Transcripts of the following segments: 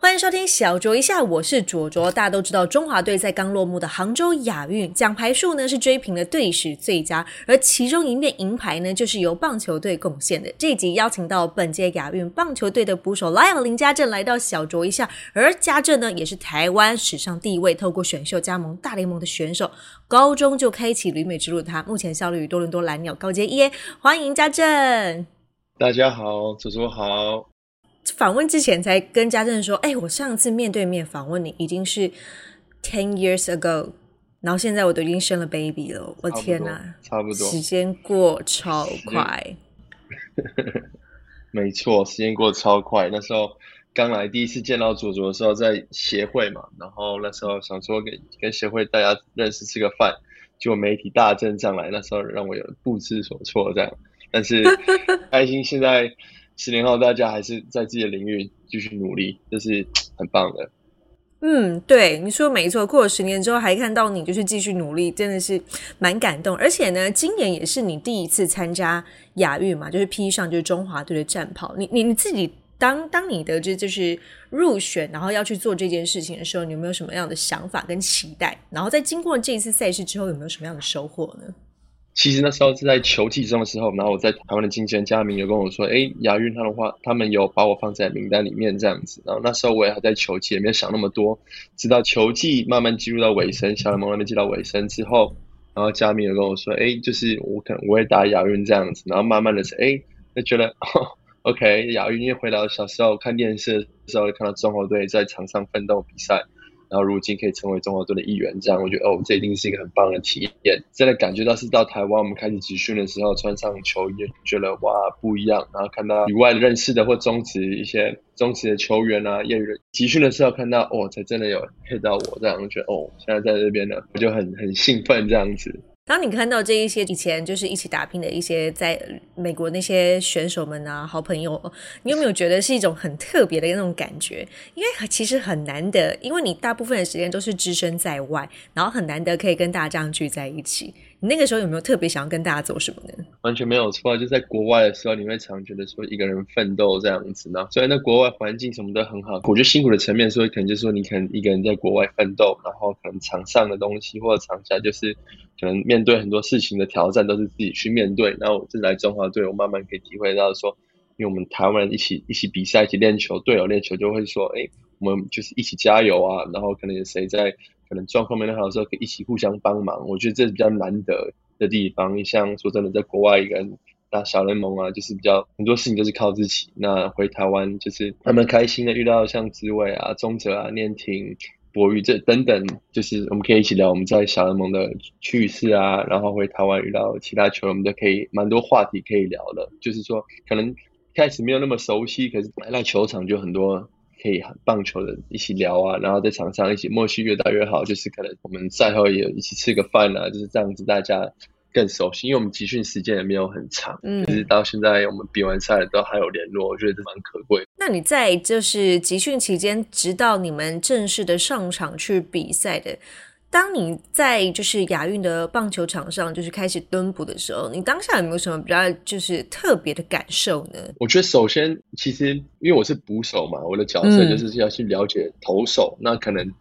欢迎收听小酌一下，我是卓卓。大家都知道，中华队在刚落幕的杭州亚运奖牌数呢是追平了队史最佳，而其中一面银牌呢就是由棒球队贡献的。这一集邀请到本届亚运棒球队的捕手 Lion 林家正来到小酌一下，而家正呢也是台湾史上第一位透过选秀加盟大联盟的选手，高中就开启旅美之路的他，目前效力于多伦多蓝鸟高阶 EA。欢迎家正，大家好，卓卓好。访问之前才跟家政说：“哎，我上次面对面访问你已经是 ten years ago，然后现在我都已经生了 baby 了，我天哪，差不多，时间过超快。没错，时间过超快。那时候刚来第一次见到左左的时候，在协会嘛，然后那时候想说跟跟协会大家认识吃个饭，就媒体大阵上来，那时候让我有不知所措这样，但是开心现在。”十年后，大家还是在自己的领域继续努力，这是很棒的。嗯，对，你说没错。过了十年之后，还看到你就是继续努力，真的是蛮感动。而且呢，今年也是你第一次参加亚运嘛，就是披上就是中华队的战袍。你你你自己当当你得知就是入选，然后要去做这件事情的时候，你有没有什么样的想法跟期待？然后在经过这一次赛事之后，有没有什么样的收获呢？其实那时候是在球季中的时候，然后我在台湾的经纪人嘉明有跟我说：“哎，亚运他的话，他们有把我放在名单里面这样子。”然后那时候我也还在球季，也没有想那么多。直到球季慢慢进入到尾声，小联盟那边进到尾声之后，然后嘉明有跟我说：“哎，就是我可能我会打亚运这样子。”然后慢慢的是哎，就觉得 哦 OK 亚运，因为回到小时候看电视的时候，看到中国队在场上奋斗比赛。然后如今可以成为中华队的一员，这样我觉得哦，这一定是一个很棒的体验。真的感觉到是到台湾，我们开始集训的时候，穿上球衣，觉得哇不一样。然后看到以外认识的或中职一些中职的球员啊，业余集训的时候看到哦，才真的有配到我这样，觉得哦，现在在这边呢，我就很很兴奋这样子。当你看到这一些以前就是一起打拼的一些在美国那些选手们啊，好朋友，你有没有觉得是一种很特别的那种感觉？因为其实很难得，因为你大部分的时间都是置身在外，然后很难得可以跟大家这样聚在一起。你那个时候有没有特别想要跟大家做什么呢？完全没有错，就在国外的时候，你会常觉得说一个人奋斗这样子呢。虽然那国外环境什么都很好，我觉得辛苦的层面，所以可能就是说你可能一个人在国外奋斗，然后可能场上的东西或者场下就是可能面对很多事情的挑战都是自己去面对。然后我这来中华队，我慢慢可以体会到说，因为我们台湾人一起一起比赛，一起练球，队友练球就会说，哎，我们就是一起加油啊。然后可能有谁在。可能状况没那么好的时候，可以一起互相帮忙。我觉得这是比较难得的地方。像说真的，在国外一个人打小联盟啊，就是比较很多事情都是靠自己。那回台湾就是他们开心的遇到像紫伟啊、钟哲啊、念婷、博宇这等等，就是我们可以一起聊我们在小联盟的趣事啊。然后回台湾遇到其他球员，我们都可以蛮多话题可以聊的。就是说，可能开始没有那么熟悉，可是来到球场就很多。可以棒球的一起聊啊，然后在场上一起默契越大越好，就是可能我们赛后也一起吃个饭啊，就是这样子，大家更熟悉。因为我们集训时间也没有很长，嗯，就是到现在我们比完赛都还有联络，我觉得蛮可贵。那你在就是集训期间，直到你们正式的上场去比赛的。当你在就是亚运的棒球场上，就是开始蹲捕的时候，你当下有没有什么比较就是特别的感受呢？我觉得首先，其实因为我是捕手嘛，我的角色就是要去了解投手。那可能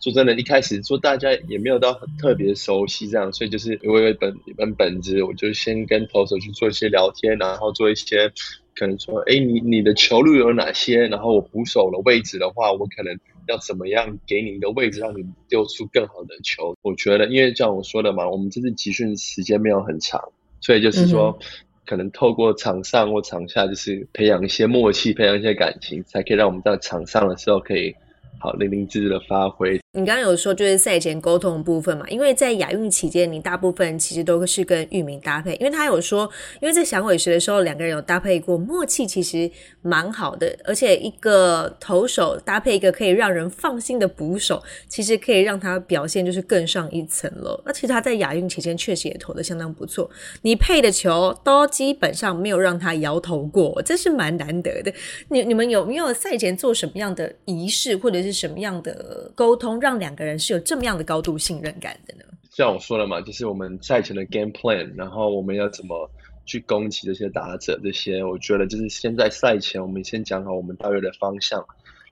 说真的，一开始说大家也没有到很特别熟悉这样，所以就是我有一本一本本子，我就先跟投手去做一些聊天，然后做一些可能说，哎，你你的球路有哪些？然后我捕手的位置的话，我可能。要怎么样给你一个位置，让你丢出更好的球？我觉得，因为像我说的嘛，我们这次集训时间没有很长，所以就是说，可能透过场上或场下，就是培养一些默契，培养一些感情，才可以让我们在场上的时候可以好淋漓尽致的发挥。你刚刚有说就是赛前沟通的部分嘛？因为在亚运期间，你大部分其实都是跟玉明搭配，因为他有说，因为在响尾蛇的时候两个人有搭配过，默契其实蛮好的，而且一个投手搭配一个可以让人放心的捕手，其实可以让他表现就是更上一层楼。而且他在亚运期间确实也投的相当不错，你配的球都基本上没有让他摇头过，这是蛮难得的。你你们有没有赛前做什么样的仪式或者是什么样的沟通？让两个人是有这么样的高度信任感的呢？像我说了嘛，就是我们赛前的 game plan，然后我们要怎么去攻击这些打者，这些我觉得就是先在赛前我们先讲好我们大约的方向。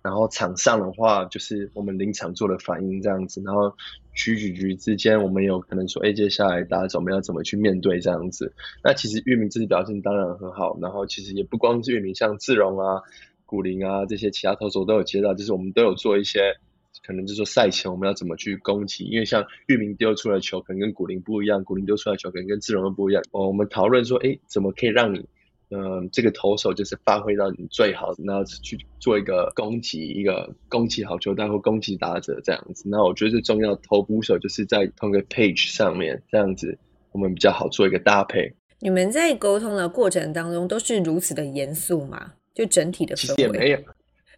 然后场上的话，就是我们临场做的反应这样子。然后局与局之间，我们有可能说，哎，接下来打者我们要怎么去面对这样子？那其实玉明自己表现当然很好。然后其实也不光是玉明，像志荣啊、古林啊这些其他投手都有接到，就是我们都有做一些，可能就是说赛前我们要怎么去攻击。因为像玉明丢出来球可能跟古林不一样，古林丢出来球可能跟志荣又不一样。哦，我们讨论说，哎，怎么可以让你？嗯，这个投手就是发挥到你最好，然后去做一个攻击，一个攻击好球带或攻击打者这样子。那我觉得最重要投捕手就是在同一个 page 上面，这样子我们比较好做一个搭配。你们在沟通的过程当中都是如此的严肃吗？就整体的氛围也没有，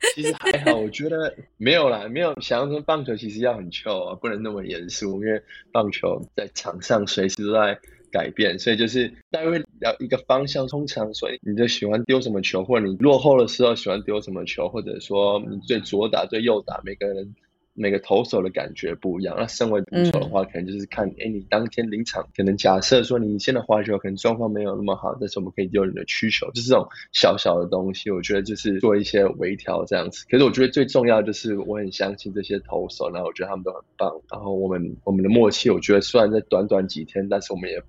其实还好，我觉得没有啦，没有想象中棒球其实要很俏啊，不能那么严肃，因为棒球在场上随时都在。改变，所以就是大概要一个方向。通常，所以你就喜欢丢什么球，或者你落后的时候喜欢丢什么球，或者说你最左打、最右打，每个人。每个投手的感觉不一样。那身为捕手的话，可能就是看，哎，你当天临场，可能假设说你现在滑球可能状况没有那么好，但是我们可以丢你的曲球，就是这种小小的东西。我觉得就是做一些微调这样子。可是我觉得最重要就是我很相信这些投手，然后我觉得他们都很棒。然后我们我们的默契，我觉得虽然在短短几天，但是我们也。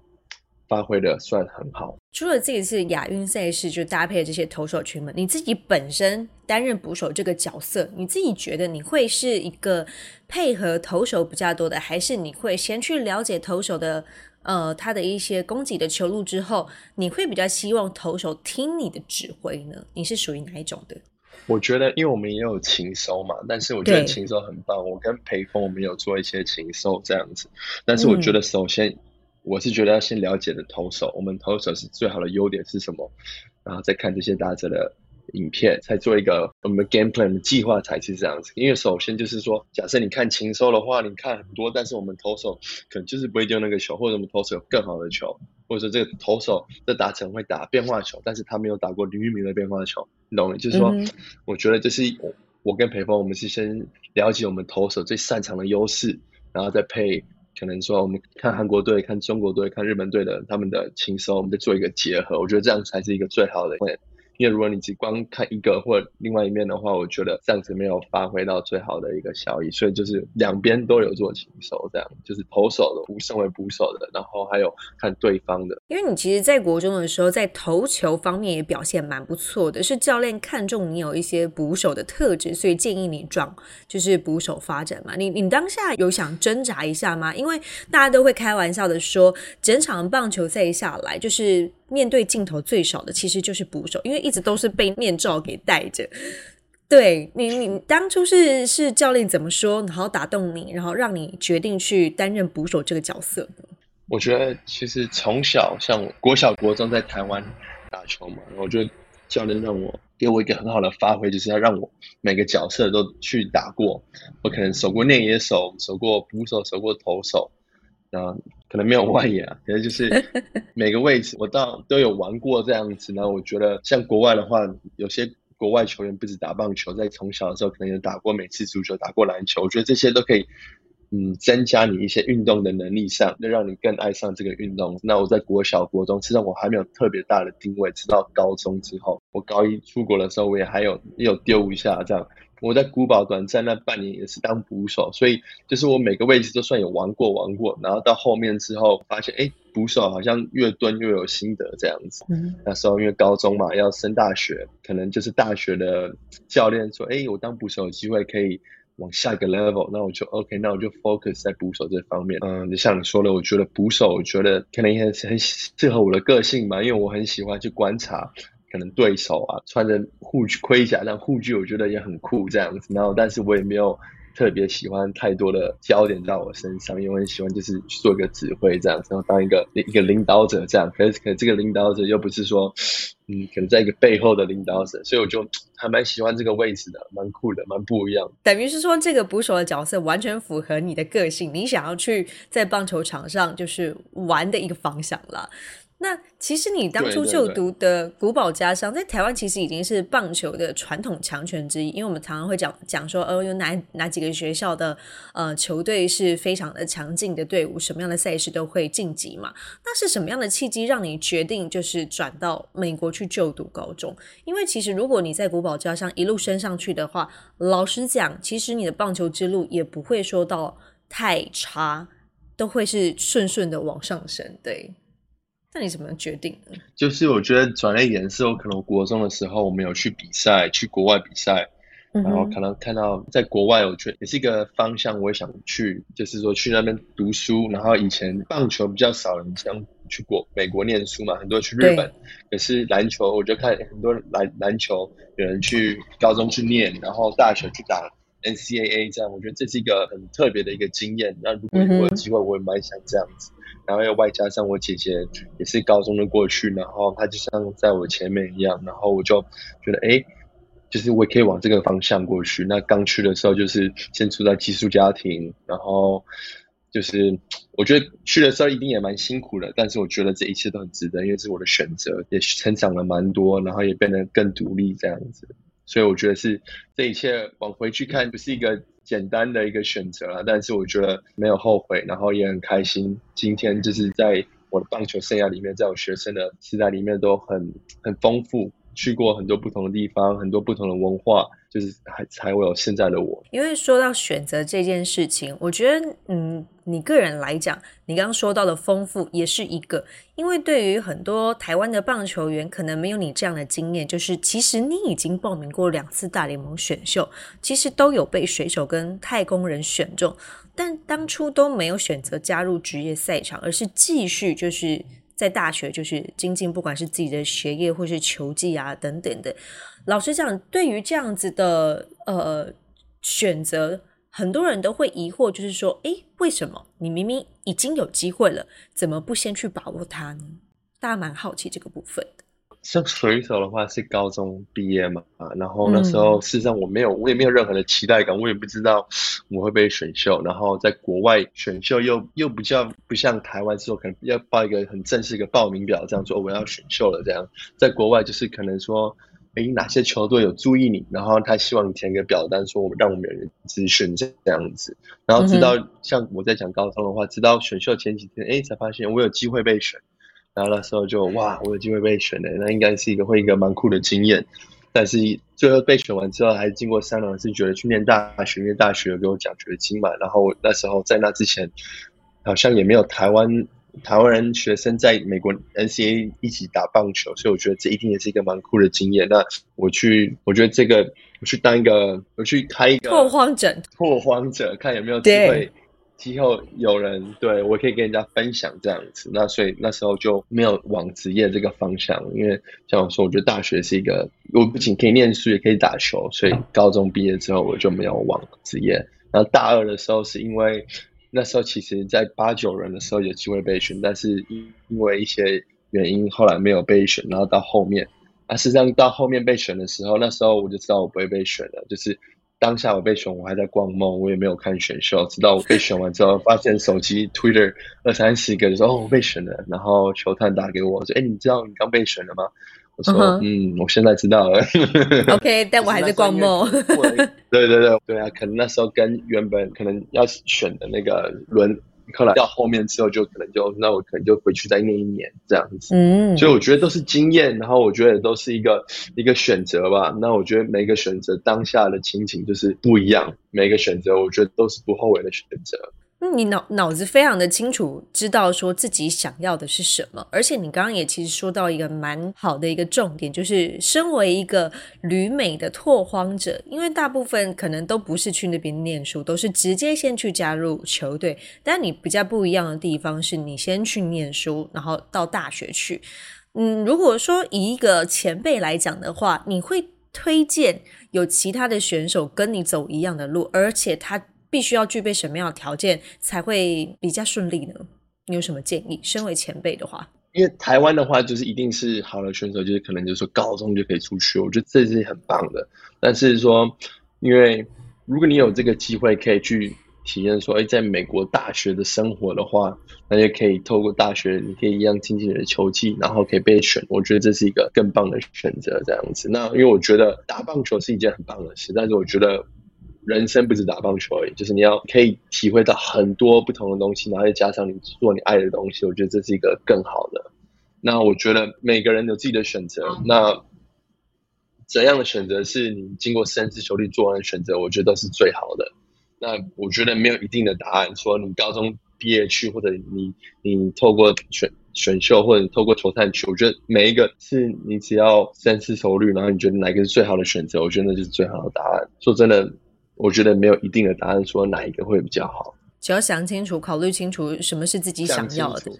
发挥的算很好。除了这一次亚运赛事就搭配这些投手群们，你自己本身担任捕手这个角色，你自己觉得你会是一个配合投手比较多的，还是你会先去了解投手的呃他的一些攻击的球路之后，你会比较希望投手听你的指挥呢？你是属于哪一种的？我觉得，因为我们也有禽收嘛，但是我觉得禽收很棒。我跟裴峰我们有做一些禽收这样子，但是我觉得首先。我是觉得要先了解的投手，我们投手是最好的优点是什么，然后再看这些打者的影片，才做一个我们 game plan 的计划才是这样子。因为首先就是说，假设你看禽收的话，你看很多，但是我们投手可能就是不会丢那个球，或者我们投手有更好的球，或者说这个投手的打成会打变化球，但是他没有打过林玉明的变化球，你懂吗？就是说，我觉得就是我我跟裴峰，我们是先了解我们投手最擅长的优势，然后再配。可能说我们看韩国队、看中国队、看日本队的他们的轻松，我们再做一个结合，我觉得这样才是一个最好的。因为如果你只光看一个或另外一面的话，我觉得这样子没有发挥到最好的一个效益。所以就是两边都有做禽手，这样就是投手的，不身为捕手的，然后还有看对方的。因为你其实，在国中的时候，在投球方面也表现蛮不错的，是教练看中你有一些捕手的特质，所以建议你转就是捕手发展嘛。你你当下有想挣扎一下吗？因为大家都会开玩笑的说，整场棒球赛下来就是。面对镜头最少的其实就是捕手，因为一直都是被面罩给戴着。对你，你当初是是教练怎么说，然后打动你，然后让你决定去担任捕手这个角色我觉得其实从小像国小国中在台湾打球嘛，我觉得教练让我给我一个很好的发挥，就是要让我每个角色都去打过。我可能守过内野手，守过捕手，守过投手。啊，可能没有外野啊，可能就是 每个位置我到都有玩过这样子。然后我觉得像国外的话，有些国外球员不止打棒球，在从小的时候可能有打过美式足球、打过篮球。我觉得这些都可以，嗯，增加你一些运动的能力上，那让你更爱上这个运动。那我在国小、国中，实际上我还没有特别大的定位，直到高中之后，我高一出国的时候，我也还有也有丢一下这样。我在古堡短暂那半年也是当捕手，所以就是我每个位置都算有玩过玩过，然后到后面之后发现，哎，捕手好像越蹲越有心得这样子。那时候因为高中嘛要升大学，可能就是大学的教练说，哎，我当捕手有机会可以往下一个 level，那我就 OK，那我就 focus 在捕手这方面。嗯，就像你说的，我觉得捕手，我觉得可能也很很适合我的个性吧，因为我很喜欢去观察。可能对手啊，穿着护具盔甲，但护具我觉得也很酷这样子。然后，但是我也没有特别喜欢太多的焦点到我身上，因为我很喜欢就是去做一个指挥这样子，然后当一个一个领导者这样。可是，可这个领导者又不是说，嗯，可能在一个背后的领导者，所以我就还蛮喜欢这个位置的，蛮酷的，蛮不一样。等于是说，这个捕手的角色完全符合你的个性，你想要去在棒球场上就是玩的一个方向了。那其实你当初就读的古堡家商，在台湾其实已经是棒球的传统强权之一，因为我们常常会讲讲说，呃，有哪哪几个学校的呃球队是非常的强劲的队伍，什么样的赛事都会晋级嘛。那是什么样的契机让你决定就是转到美国去就读高中？因为其实如果你在古堡家商一路升上去的话，老实讲，其实你的棒球之路也不会说到太差，都会是顺顺的往上升，对。那你怎么决定？就是我觉得转了一点是，我可能国中的时候我们有去比赛，去国外比赛，然后可能看到在国外，我觉得也是一个方向，我也想去，就是说去那边读书。然后以前棒球比较少人想去国美国念书嘛，很多去日本。可是篮球，我就看很多篮篮球有人去高中去念，然后大学去打 NCAA，这样我觉得这是一个很特别的一个经验。那如果我有机会，我也蛮想这样子。然后又外加上我姐姐也是高中的过去，然后她就像在我前面一样，然后我就觉得哎，就是我也可以往这个方向过去。那刚去的时候就是先处在寄宿家庭，然后就是我觉得去的时候一定也蛮辛苦的，但是我觉得这一切都很值得，因为是我的选择，也成长了蛮多，然后也变得更独立这样子。所以我觉得是这一切往回去看，不是一个。简单的一个选择了，但是我觉得没有后悔，然后也很开心。今天就是在我的棒球生涯里面，在我学生的时代里面都很很丰富，去过很多不同的地方，很多不同的文化。就是还才会有现在的我。因为说到选择这件事情，我觉得，嗯，你个人来讲，你刚刚说到的丰富也是一个。因为对于很多台湾的棒球员，可能没有你这样的经验，就是其实你已经报名过两次大联盟选秀，其实都有被水手跟太空人选中，但当初都没有选择加入职业赛场，而是继续就是在大学就是精进，不管是自己的学业或是球技啊等等的。老实讲，对于这样子的呃选择，很多人都会疑惑，就是说，诶，为什么你明明已经有机会了，怎么不先去把握它呢？大家蛮好奇这个部分的。像水手的话，是高中毕业嘛，啊，然后那时候事实上我没有，我也没有任何的期待感，我也不知道我会被选秀。然后在国外选秀又又不叫不像台湾之后可能要报一个很正式的报名表，这样说我要选秀了这样。在国外就是可能说。诶，哪些球队有注意你？然后他希望你填个表单，说我们让我们有人咨询这样子。然后直到像我在讲高中的话，直到选秀前几天，哎，才发现我有机会被选。然后那时候就哇，我有机会被选的，那应该是一个会一个蛮酷的经验。但是最后被选完之后，还是经过三轮，是觉得去念大学，因为大学有给我奖学金嘛。然后那时候在那之前，好像也没有台湾。台湾人学生在美国 NCAA 一起打棒球，所以我觉得这一定也是一个蛮酷的经验。那我去，我觉得这个我去当一个，我去开一个拓荒者，拓荒者，看有没有机会，之后有人对我可以跟人家分享这样子。那所以那时候就没有往职业这个方向，因为像我说，我觉得大学是一个，我不仅可以念书，也可以打球，所以高中毕业之后我就没有往职业。然后大二的时候是因为。那时候其实，在八九人的时候有机会被选，但是因因为一些原因，后来没有被选。然后到后面，啊，实际上到后面被选的时候，那时候我就知道我不会被选了。就是当下我被选，我还在逛梦，我也没有看选秀。直到我被选完之后，发现手机 Twitter 二三十个，就说哦，我被选了。然后球探打给我，说：“哎，你知道你刚被选了吗？”我说：“嗯，我现在知道了。”OK，但我还在逛梦。对对对对啊，可能那时候跟原本可能要选的那个轮，后来到后面之后，就可能就那我可能就回去再念一年这样子。嗯，所以我觉得都是经验，然后我觉得都是一个一个选择吧。那我觉得每个选择当下的情景就是不一样，每个选择我觉得都是不后悔的选择。你脑脑子非常的清楚，知道说自己想要的是什么，而且你刚刚也其实说到一个蛮好的一个重点，就是身为一个旅美的拓荒者，因为大部分可能都不是去那边念书，都是直接先去加入球队。但你比较不一样的地方是你先去念书，然后到大学去。嗯，如果说以一个前辈来讲的话，你会推荐有其他的选手跟你走一样的路，而且他。必须要具备什么样的条件才会比较顺利呢？你有什么建议？身为前辈的话，因为台湾的话，就是一定是好的选手，就是可能就是说高中就可以出去，我觉得这是很棒的。但是说，因为如果你有这个机会可以去体验说，哎，在美国大学的生活的话，那也可以透过大学，你可以一样进行你的球技，然后可以被选。我觉得这是一个更棒的选择，这样子。那因为我觉得打棒球是一件很棒的事，但是我觉得人生不止打棒球而已，就是你要可以体会到很多不同的东西，然后再加上你做你爱的东西，我觉得这是一个更好的。那我觉得每个人有自己的选择，那怎样的选择是你经过深思熟虑做完的选择，我觉得都是最好的。那我觉得没有一定的答案，说你高中毕业去，或者你你透过选选秀，或者你透过投探去，我觉得每一个是你只要深思熟虑，然后你觉得哪个是最好的选择，我觉得那就是最好的答案。说真的，我觉得没有一定的答案，说哪一个会比较好，只要想清楚、考虑清楚什么是自己想要的，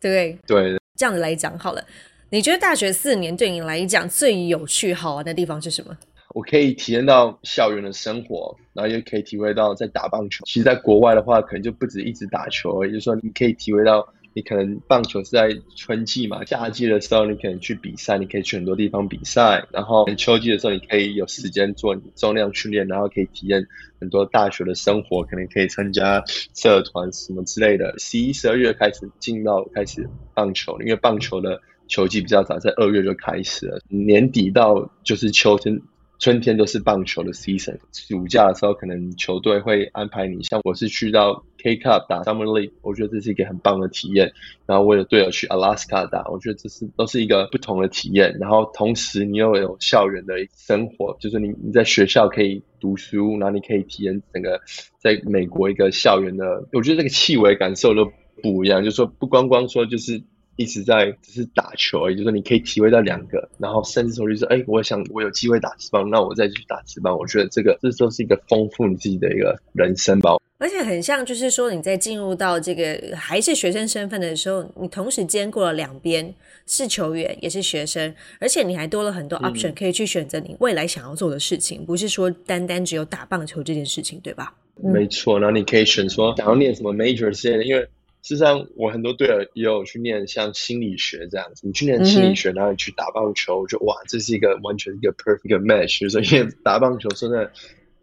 对对？这样子来讲好了，你觉得大学四年对你来讲最有趣、好玩的地方是什么？我可以体验到校园的生活，然后也可以体会到在打棒球。其实，在国外的话，可能就不止一直打球，也就是说，你可以体会到，你可能棒球是在春季嘛，夏季的时候你可能去比赛，你可以去很多地方比赛。然后秋季的时候，你可以有时间做重量训练，然后可以体验很多大学的生活，可能可以参加社团什么之类的。十一、十二月开始进到开始棒球，因为棒球的球季比较早，在二月就开始了，年底到就是秋天。春天都是棒球的 season，暑假的时候可能球队会安排你，像我是去到 K Cup 打 Summer League，我觉得这是一个很棒的体验。然后为了队友去 Alaska 打，我觉得这是都是一个不同的体验。然后同时你又有校园的生活，就是你你在学校可以读书，然后你可以体验整个在美国一个校园的，我觉得这个气味感受都不一样。就是说不光光说就是。一直在只是打球，也就是说你可以体会到两个，然后甚至说就是哎，我想我有机会打职棒，那我再去打职棒。我觉得这个这都是一个丰富你自己的一个人生吧。而且很像，就是说你在进入到这个还是学生身份的时候，你同时兼顾了两边，是球员也是学生，而且你还多了很多 option 可以去选择你未来想要做的事情，不是说单单只有打棒球这件事情，对吧？没错，然后你可以选说想要念什么 major 之类的，因为。事实上，我很多队友也有去念像心理学这样子。你去念心理学，然后你去打棒球，就哇，这是一个完全一个 perfect match。所以 打棒球，真的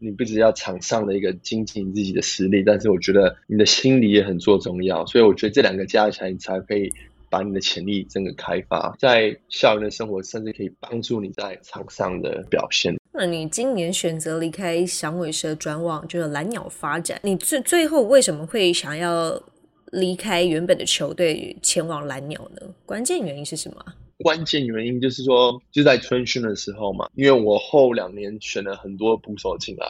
你不只要场上的一个精进自己的实力，但是我觉得你的心理也很做重要。所以我觉得这两个加起来，你才可以把你的潜力整个开发。在校园的生活，甚至可以帮助你在场上的表现。那你今年选择离开响尾蛇，转往就是蓝鸟发展，你最最后为什么会想要？离开原本的球队前往蓝鸟呢？关键原因是什么？关键原因就是说，就在春训的时候嘛，因为我后两年选了很多捕手进来，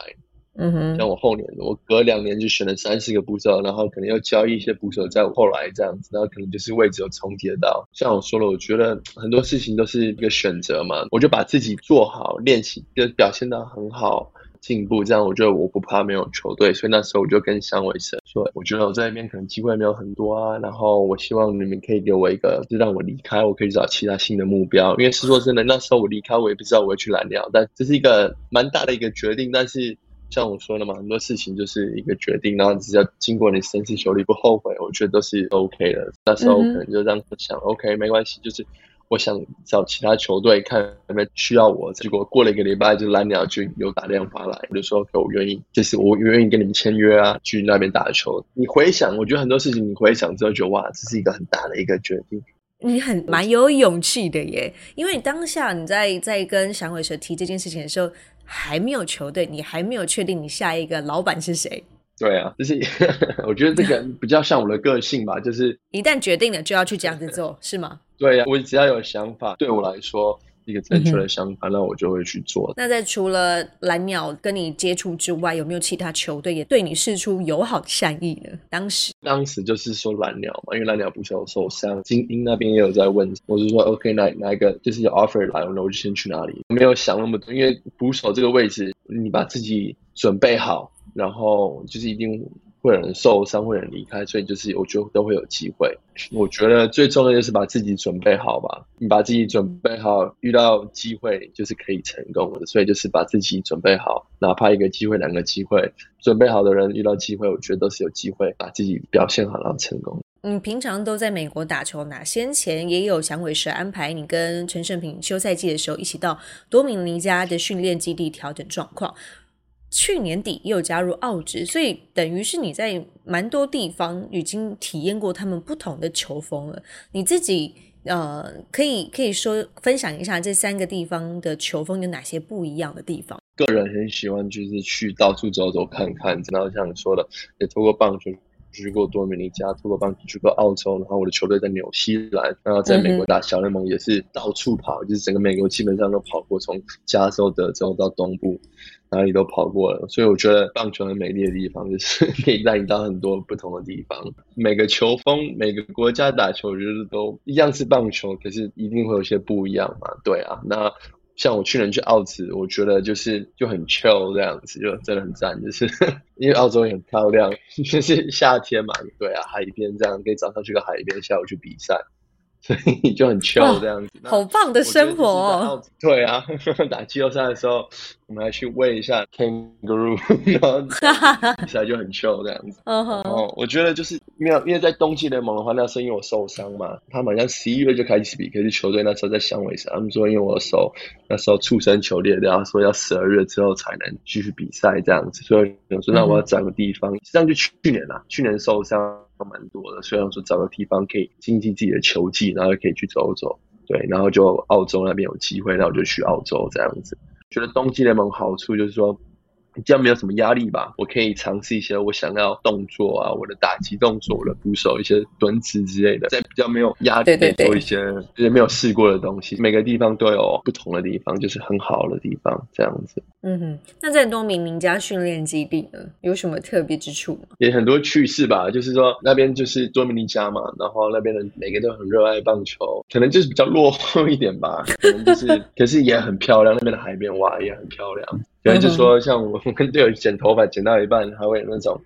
嗯哼，像我后年，我隔两年就选了三四个捕手，然后可能要交易一些捕手在后来这样子，然后可能就是位置有重叠到。像我说了，我觉得很多事情都是一个选择嘛，我就把自己做好，练习就表现到很好。进步，这样我觉得我不怕没有球队，所以那时候我就跟香伟神说，我觉得我在那边可能机会没有很多啊，然后我希望你们可以给我一个，就让我离开，我可以找其他新的目标。因为是说真的，那时候我离开，我也不知道我会去蓝鸟，但这是一个蛮大的一个决定。但是像我说的嘛，很多事情就是一个决定，然后只要经过你深思熟虑，不后悔，我觉得都是 OK 的。那时候可能就这样想，OK，没关系，就是。我想找其他球队看有没有需要我，结果过了一个礼拜，就蓝鸟就有打电话来，就说我愿意，就是我愿意跟你们签约啊，去那边打球。你回想，我觉得很多事情，你回想之后，觉得哇，这是一个很大的一个决定。你很蛮有勇气的耶，因为当下你在在跟响尾蛇提这件事情的时候，还没有球队，你还没有确定你下一个老板是谁。对啊，就是 我觉得这个比较像我的个性吧，就是一旦决定了就要去这样子做，是吗？对呀，我只要有想法，对我来说一个正确的想法，那我就会去做。那在除了蓝鸟跟你接触之外，有没有其他球队也对你示出友好的善意呢？当时，当时就是说蓝鸟嘛，因为蓝鸟不是有受伤，精英那边也有在问，我是说 OK，哪哪一个就是有 offer 来，那我就先去哪里。没有想那么多，因为捕手这个位置，你把自己准备好。然后就是一定会有人受伤，会有人离开，所以就是我觉得都会有机会。我觉得最重要就是把自己准备好吧，你把自己准备好，遇到机会就是可以成功的。所以就是把自己准备好，哪怕一个机会、两个机会，准备好的人遇到机会，我觉得都是有机会把自己表现好，然后成功。你，平常都在美国打球哪？先前也有响尾蛇安排你跟陈胜平休赛季的时候一起到多米尼加的训练基地调整状况。去年底也有加入澳职，所以等于是你在蛮多地方已经体验过他们不同的球风了。你自己呃，可以可以说分享一下这三个地方的球风有哪些不一样的地方？个人很喜欢就是去到处走走看看，然后像你说的，也透过棒球。去过多米尼加，透过棒球去过澳洲，然后我的球队在纽西兰，然后在美国打小联盟也是到处跑，就是整个美国基本上都跑过，从加州、德州到东部，哪里都跑过了。所以我觉得棒球很美丽的地方就是 可以带你到很多不同的地方。每个球风、每个国家打球，我觉得都一样是棒球，可是一定会有些不一样嘛。对啊，那。像我去年去澳职，我觉得就是就很 chill 这样子，就真的很赞。就是 因为澳洲也很漂亮，就是夏天嘛，对啊，海边这样，可以早上去个海边，下午去比赛，所以就很 chill 这样子。好棒的生活哦！对啊，打季后赛的时候。我们还去喂一下 kangaroo，然后比赛 就很 chill 这样子。我觉得就是因为因为在冬季联盟的话，那时候因为我受伤嘛，他们好像十一月就开始比，可是球队那时候在香尾蛇，他们说因为我手那时候触身球裂，然后说要十二月之后才能继续比赛这样子，所以我说那我要找个地方，实际上就去年啦，去年受伤蛮多的，虽然说找个地方可以经济自己的球技，然后可以去走走，对，然后就澳洲那边有机会，那我就去澳洲这样子。觉得冬季联盟好处就是说。这样没有什么压力吧？我可以尝试一些我想要动作啊，我的打击动作，我的捕手一些蹲姿之类的，在比较没有压力的做一些就是没有试过的东西。每个地方都有不同的地方，就是很好的地方，这样子。嗯哼，那在多明尼加训练基地呢，有什么特别之处吗？也很多趣事吧，就是说那边就是多米尼加嘛，然后那边的每个都很热爱棒球，可能就是比较落后一点吧，可能就是，可是也很漂亮，那边的海边哇也很漂亮。有人就说，像 我跟队友剪头发，剪到一半，还会有那种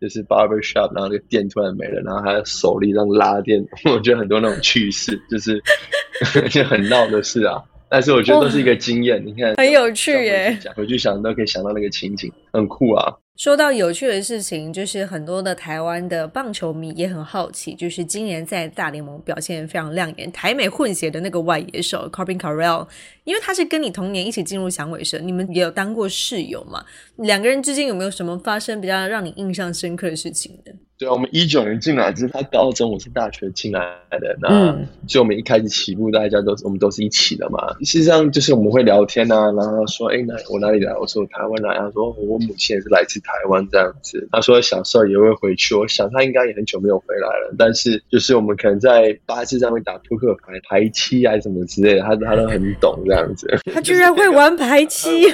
就是 barber shop，然后那个电突然没了，然后还有手力让拉电，我觉得很多那种趣事，就是 一些很闹的事啊。但是我觉得都是一个经验，你看很有趣耶，回去想都可以想到那个情景，很酷啊。说到有趣的事情，就是很多的台湾的棒球迷也很好奇，就是今年在大联盟表现非常亮眼，台美混血的那个外野手 Corbin Carroll，因为他是跟你同年一起进入响尾蛇，你们也有当过室友嘛？两个人之间有没有什么发生比较让你印象深刻的事情呢？对啊，我们一九年进来，就是他高中，我是大学进来的。那就我们一开始起步，大家都我们都是一起的嘛。实际上就是我们会聊天啊，然后说，哎，那我哪里来？我说台湾来。他说我母亲也是来自台湾这样子。他说小时候也会回去。我想他应该也很久没有回来了。但是就是我们可能在八字上面打扑克牌、排七啊什么之类的，他他都很懂这样子。他居然会玩排七？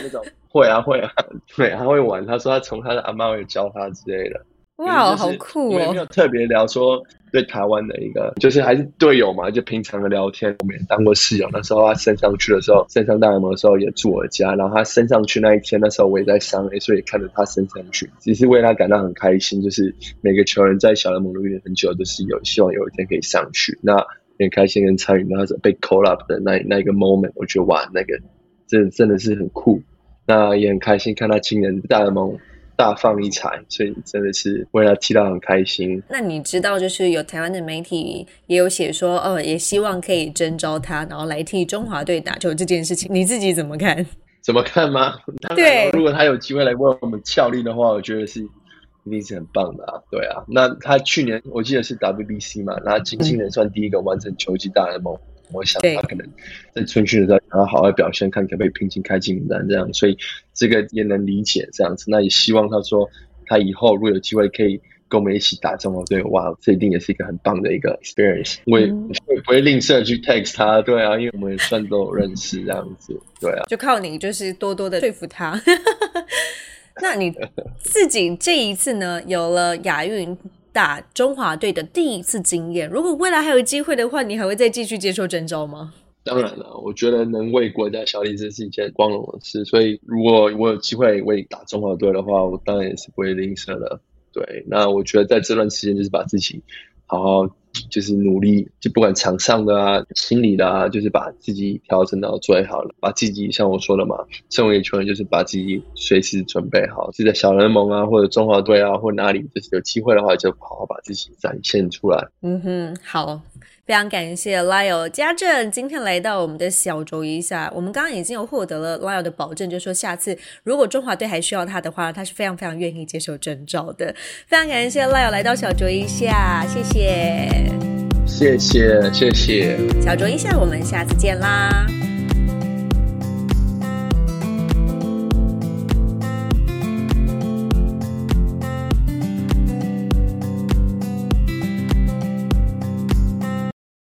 会啊会啊，对，他会玩。他说他从他的阿妈会教他之类的。哇，好酷哦！没有特别聊说对台湾的一个，就是还是队友嘛，就平常的聊天。我们也当过室友，那时候他升上去的时候，升上大联盟的时候也住我家。然后他升上去那一天，那时候我也在商 A，所以看着他升上去，只是为他感到很开心。就是每个球员在小联盟努力很久，都是有希望有一天可以上去。那很开心跟参与那被 call up 的那那一个 moment，我觉得哇，那个真真的是很酷。那也很开心看他今年大联盟。大放异彩，所以真的是为了踢到很开心。那你知道，就是有台湾的媒体也有写说，哦，也希望可以征召他，然后来替中华队打球这件事情，你自己怎么看？怎么看吗？对，如果他有机会来为我们效力的话，我觉得是一定是很棒的啊。对啊，那他去年我记得是 WBC 嘛，那今今年算第一个完成球季大联盟。我想他可能在春训的时候想要好好表现，看可不可以平进开进名单这样，所以这个也能理解这样子。那也希望他说他以后如果有机会可以跟我们一起打中国队，哇，这一定也是一个很棒的一个 experience。我也不会吝啬去 text 他，对啊，因为我们也算都有认识这样子，对啊，就靠你就是多多的说服他。那你自己这一次呢，有了亚运。打中华队的第一次经验，如果未来还有机会的话，你还会再继续接受征召吗？当然了，我觉得能为国家效力，这是一件光荣的事。所以，如果我有机会为打中华队的话，我当然也是不会吝啬的。对，那我觉得在这段时间，就是把自己好好。就是努力，就不管场上的啊、心理的啊，就是把自己调整到最好了。把自己像我说的嘛，身为球员，就是把自己随时准备好，是在小联盟啊，或者中华队啊，或哪里，就是有机会的话，就好好把自己展现出来。嗯哼，好，非常感谢 Lyle 家政今天来到我们的小酌一下。我们刚刚已经有获得了 Lyle 的保证，就说下次如果中华队还需要他的话，他是非常非常愿意接受征召的。非常感谢 Lyle 来到小酌一下，谢谢，谢谢谢谢，小酌一下，我们下次见啦。